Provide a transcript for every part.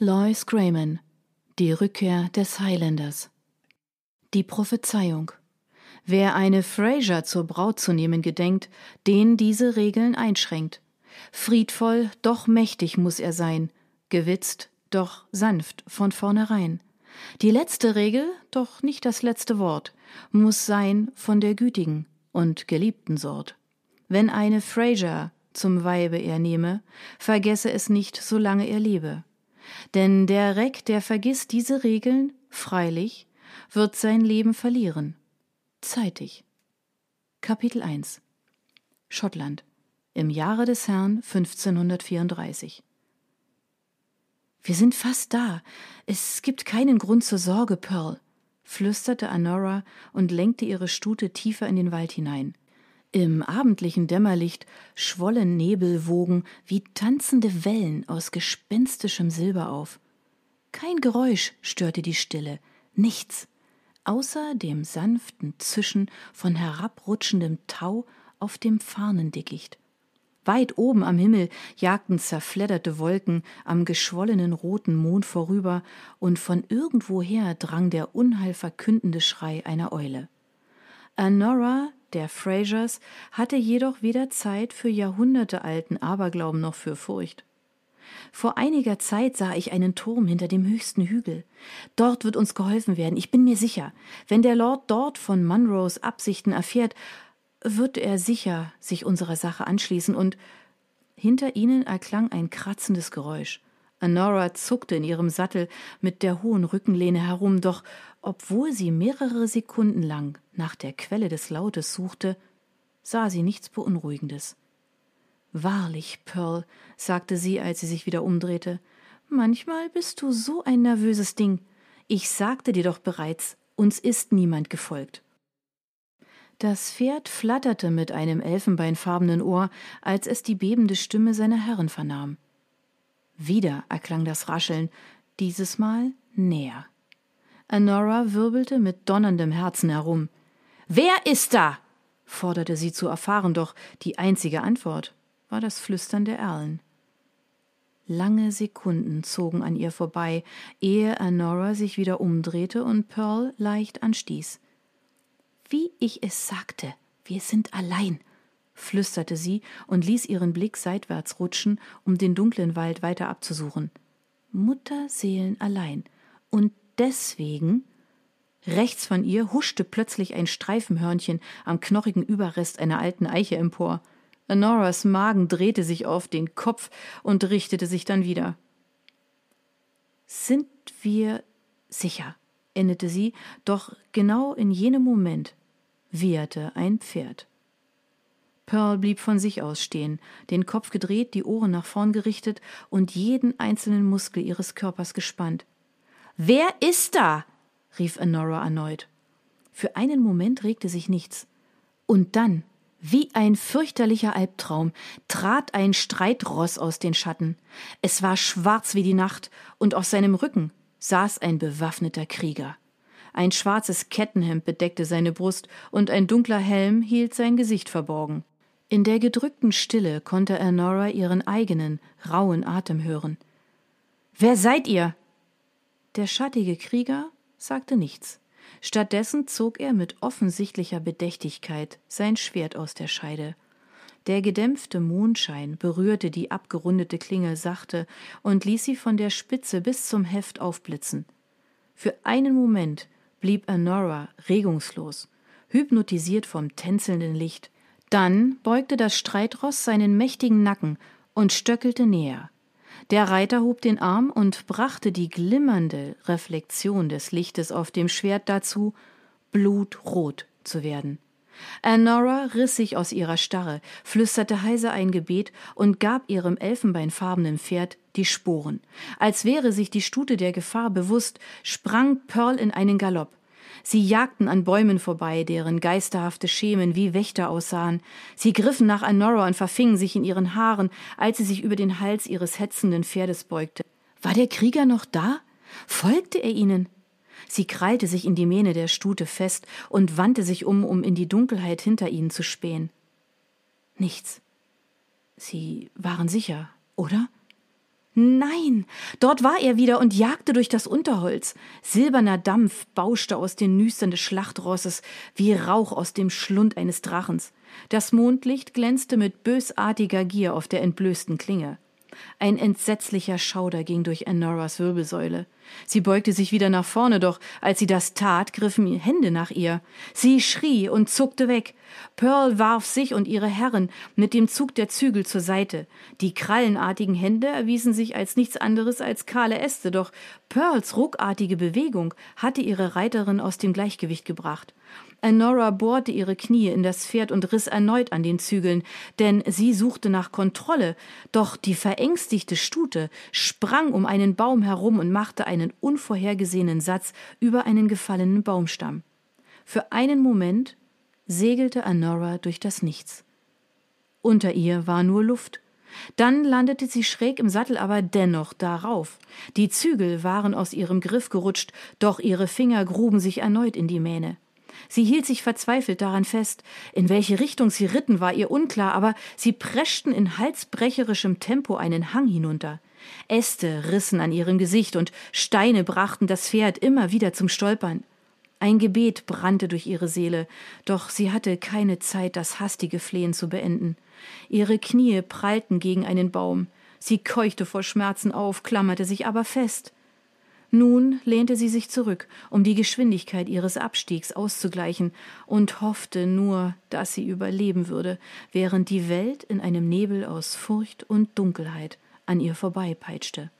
Lois Grayman Die Rückkehr des Highlanders Die Prophezeiung Wer eine Fraser zur Braut zu nehmen gedenkt, den diese Regeln einschränkt. Friedvoll, doch mächtig muss er sein, gewitzt, doch sanft von vornherein. Die letzte Regel, doch nicht das letzte Wort, muss sein von der gütigen und geliebten Sort. Wenn eine Fraser zum Weibe er nehme, vergesse es nicht, solange er lebe. Denn der Reck, der vergisst diese Regeln, freilich, wird sein Leben verlieren. Zeitig. Kapitel 1 Schottland im Jahre des Herrn 1534 Wir sind fast da. Es gibt keinen Grund zur Sorge, Pearl, flüsterte Anora und lenkte ihre Stute tiefer in den Wald hinein. Im abendlichen Dämmerlicht schwollen Nebelwogen wie tanzende Wellen aus gespenstischem Silber auf. Kein Geräusch störte die Stille, nichts, außer dem sanften Zischen von herabrutschendem Tau auf dem Farnendickicht. Weit oben am Himmel jagten zerfledderte Wolken am geschwollenen roten Mond vorüber, und von irgendwoher drang der unheilverkündende Schrei einer Eule. Anora der Frasers hatte jedoch weder Zeit für jahrhundertealten Aberglauben noch für Furcht. Vor einiger Zeit sah ich einen Turm hinter dem höchsten Hügel. Dort wird uns geholfen werden, ich bin mir sicher. Wenn der Lord dort von Munros Absichten erfährt, wird er sicher sich unserer Sache anschließen und hinter ihnen erklang ein kratzendes Geräusch. Honora zuckte in ihrem Sattel mit der hohen Rückenlehne herum, doch obwohl sie mehrere Sekunden lang nach der Quelle des Lautes suchte, sah sie nichts Beunruhigendes. Wahrlich, Pearl, sagte sie, als sie sich wieder umdrehte, manchmal bist du so ein nervöses Ding. Ich sagte dir doch bereits, uns ist niemand gefolgt. Das Pferd flatterte mit einem elfenbeinfarbenen Ohr, als es die bebende Stimme seiner Herrin vernahm. Wieder erklang das Rascheln, dieses Mal näher. Honora wirbelte mit donnerndem Herzen herum. Wer ist da? forderte sie zu erfahren, doch die einzige Antwort war das Flüstern der Erlen. Lange Sekunden zogen an ihr vorbei, ehe Honora sich wieder umdrehte und Pearl leicht anstieß. Wie ich es sagte, wir sind allein, flüsterte sie und ließ ihren Blick seitwärts rutschen, um den dunklen Wald weiter abzusuchen. Mutterseelen allein. Und deswegen Rechts von ihr huschte plötzlich ein Streifenhörnchen am knochigen Überrest einer alten Eiche empor. Honoras Magen drehte sich auf den Kopf und richtete sich dann wieder. Sind wir sicher, endete sie, doch genau in jenem Moment wieherte ein Pferd. Pearl blieb von sich aus stehen, den Kopf gedreht, die Ohren nach vorn gerichtet und jeden einzelnen Muskel ihres Körpers gespannt. Wer ist da? rief Honora erneut. Für einen Moment regte sich nichts. Und dann, wie ein fürchterlicher Albtraum, trat ein Streitross aus den Schatten. Es war schwarz wie die Nacht, und auf seinem Rücken saß ein bewaffneter Krieger. Ein schwarzes Kettenhemd bedeckte seine Brust, und ein dunkler Helm hielt sein Gesicht verborgen. In der gedrückten Stille konnte Ernora ihren eigenen, rauen Atem hören. Wer seid ihr? Der schattige Krieger sagte nichts. Stattdessen zog er mit offensichtlicher Bedächtigkeit sein Schwert aus der Scheide. Der gedämpfte Mondschein berührte die abgerundete Klinge sachte und ließ sie von der Spitze bis zum Heft aufblitzen. Für einen Moment blieb Honora regungslos, hypnotisiert vom tänzelnden Licht, dann beugte das Streitross seinen mächtigen Nacken und stöckelte näher. Der Reiter hob den Arm und brachte die glimmernde Reflexion des Lichtes auf dem Schwert dazu, blutrot zu werden. Anora riss sich aus ihrer Starre, flüsterte heiser ein Gebet und gab ihrem elfenbeinfarbenen Pferd die Sporen. Als wäre sich die Stute der Gefahr bewusst, sprang Pearl in einen Galopp. Sie jagten an Bäumen vorbei, deren geisterhafte Schemen wie Wächter aussahen. Sie griffen nach Anora und verfingen sich in ihren Haaren, als sie sich über den Hals ihres hetzenden Pferdes beugte. War der Krieger noch da? Folgte er ihnen? Sie krallte sich in die Mähne der Stute fest und wandte sich um, um in die Dunkelheit hinter ihnen zu spähen. Nichts. Sie waren sicher, oder? Nein, dort war er wieder und jagte durch das Unterholz. Silberner Dampf bauschte aus den Nüstern des Schlachtrosses wie Rauch aus dem Schlund eines Drachens. Das Mondlicht glänzte mit bösartiger Gier auf der entblößten Klinge. Ein entsetzlicher Schauder ging durch Enoras Wirbelsäule. Sie beugte sich wieder nach vorne, doch als sie das tat, griffen Hände nach ihr. Sie schrie und zuckte weg. Pearl warf sich und ihre Herren mit dem Zug der Zügel zur Seite. Die krallenartigen Hände erwiesen sich als nichts anderes als kahle Äste, doch Pearls ruckartige Bewegung hatte ihre Reiterin aus dem Gleichgewicht gebracht. Enora bohrte ihre Knie in das Pferd und riss erneut an den Zügeln, denn sie suchte nach Kontrolle, doch die verängstigte Stute sprang um einen Baum herum und machte einen unvorhergesehenen Satz über einen gefallenen Baumstamm. Für einen Moment segelte Enora durch das Nichts. Unter ihr war nur Luft. Dann landete sie schräg im Sattel, aber dennoch darauf. Die Zügel waren aus ihrem Griff gerutscht, doch ihre Finger gruben sich erneut in die Mähne. Sie hielt sich verzweifelt daran fest. In welche Richtung sie ritten, war ihr unklar, aber sie preschten in halsbrecherischem Tempo einen Hang hinunter. Äste rissen an ihrem Gesicht und Steine brachten das Pferd immer wieder zum Stolpern. Ein Gebet brannte durch ihre Seele, doch sie hatte keine Zeit, das hastige Flehen zu beenden. Ihre Knie prallten gegen einen Baum. Sie keuchte vor Schmerzen auf, klammerte sich aber fest. Nun lehnte sie sich zurück, um die Geschwindigkeit ihres Abstiegs auszugleichen, und hoffte nur, dass sie überleben würde, während die Welt in einem Nebel aus Furcht und Dunkelheit an ihr vorbeipeitschte.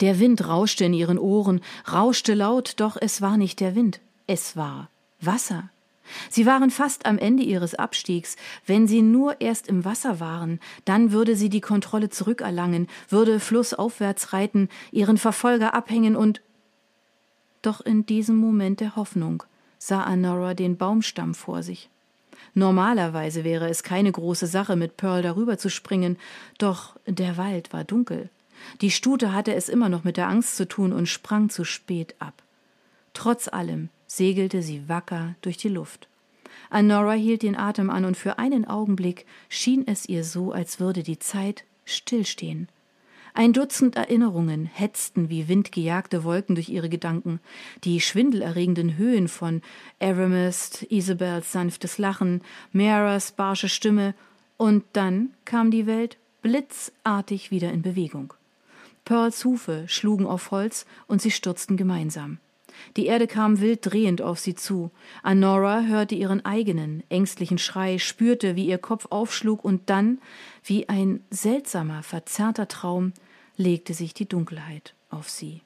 Der Wind rauschte in ihren Ohren, rauschte laut, doch es war nicht der Wind, es war Wasser. Sie waren fast am Ende ihres Abstiegs. Wenn sie nur erst im Wasser waren, dann würde sie die Kontrolle zurückerlangen, würde flussaufwärts reiten, ihren Verfolger abhängen und doch in diesem Moment der Hoffnung sah Anora den Baumstamm vor sich. Normalerweise wäre es keine große Sache, mit Pearl darüber zu springen, doch der Wald war dunkel. Die Stute hatte es immer noch mit der Angst zu tun und sprang zu spät ab. Trotz allem segelte sie wacker durch die Luft. Anora hielt den Atem an und für einen Augenblick schien es ihr so, als würde die Zeit stillstehen. Ein Dutzend Erinnerungen hetzten wie windgejagte Wolken durch ihre Gedanken. Die schwindelerregenden Höhen von Aramis, Isabels sanftes Lachen, Maras barsche Stimme, und dann kam die Welt blitzartig wieder in Bewegung. Pearls Hufe schlugen auf Holz und sie stürzten gemeinsam. Die Erde kam wild drehend auf sie zu. Anora hörte ihren eigenen, ängstlichen Schrei, spürte, wie ihr Kopf aufschlug, und dann, wie ein seltsamer, verzerrter Traum, legte sich die Dunkelheit auf sie.